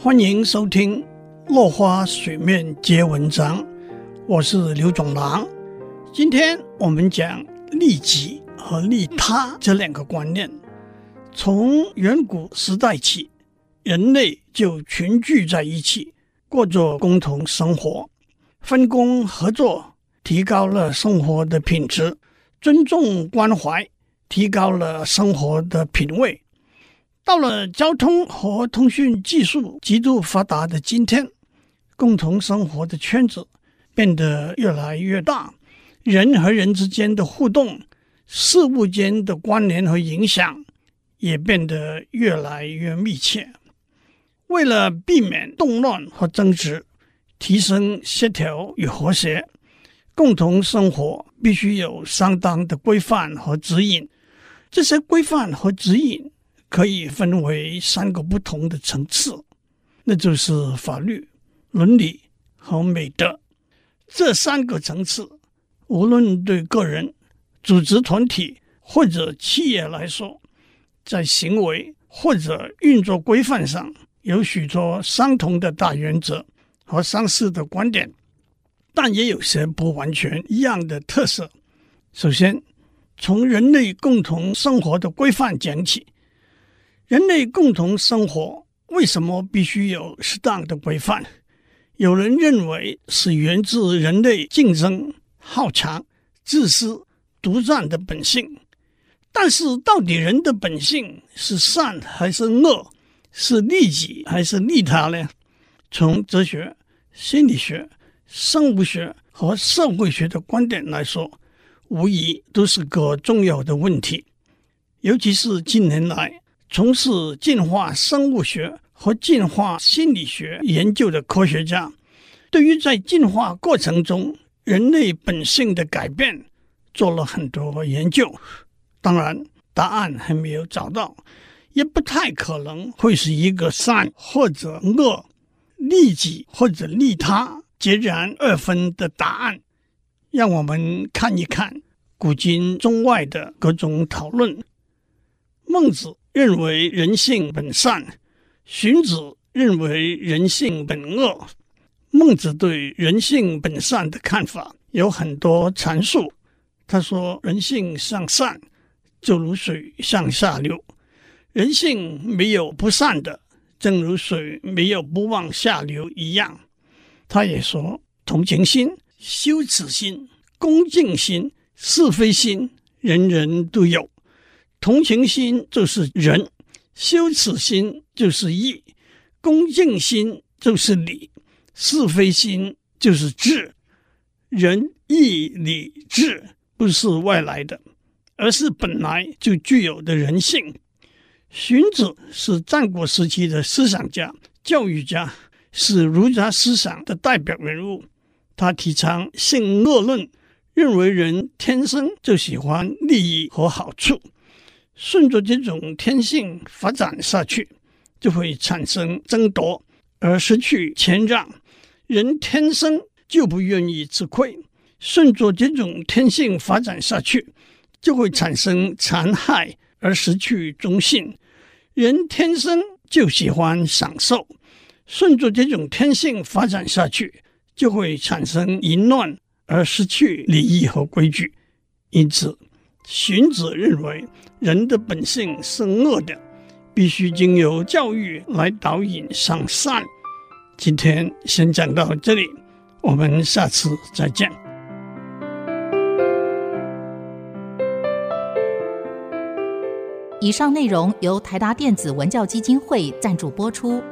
欢迎收听《落花水面皆文章》，我是刘总郎。今天我们讲利己和利他这两个观念。从远古时代起，人类就群聚在一起，过着共同生活，分工合作，提高了生活的品质；尊重关怀，提高了生活的品味。到了交通和通讯技术极度发达的今天，共同生活的圈子变得越来越大，人和人之间的互动、事物间的关联和影响也变得越来越密切。为了避免动乱和争执，提升协调与和谐，共同生活必须有相当的规范和指引。这些规范和指引。可以分为三个不同的层次，那就是法律、伦理和美德。这三个层次，无论对个人、组织团体或者企业来说，在行为或者运作规范上有许多相同的大原则和相似的观点，但也有些不完全一样的特色。首先，从人类共同生活的规范讲起。人类共同生活为什么必须有适当的规范？有人认为是源自人类竞争、好强、自私、独占的本性。但是，到底人的本性是善还是恶？是利己还是利他呢？从哲学、心理学、生物学和社会学的观点来说，无疑都是个重要的问题。尤其是近年来，从事进化生物学和进化心理学研究的科学家，对于在进化过程中人类本性的改变做了很多研究。当然，答案还没有找到，也不太可能会是一个善或者恶、利己或者利他截然二分的答案。让我们看一看古今中外的各种讨论。孟子。认为人性本善，荀子认为人性本恶。孟子对人性本善的看法有很多阐述。他说：“人性向善，就如水向下流；人性没有不善的，正如水没有不往下流一样。”他也说：“同情心、羞耻心、恭敬心、是非心，人人都有。”同情心就是仁，羞耻心就是义，恭敬心就是礼，是非心就是智。仁义礼智不是外来的，而是本来就具有的人性。荀子是战国时期的思想家、教育家，是儒家思想的代表人物。他提倡性恶论，认为人天生就喜欢利益和好处。顺着这种天性发展下去，就会产生争夺而失去谦让。人天生就不愿意吃亏，顺着这种天性发展下去，就会产生残害而失去忠信。人天生就喜欢享受，顺着这种天性发展下去，就会产生淫乱而失去礼仪和规矩。因此，荀子认为，人的本性是恶的，必须经由教育来导引向善。今天先讲到这里，我们下次再见。以上内容由台达电子文教基金会赞助播出。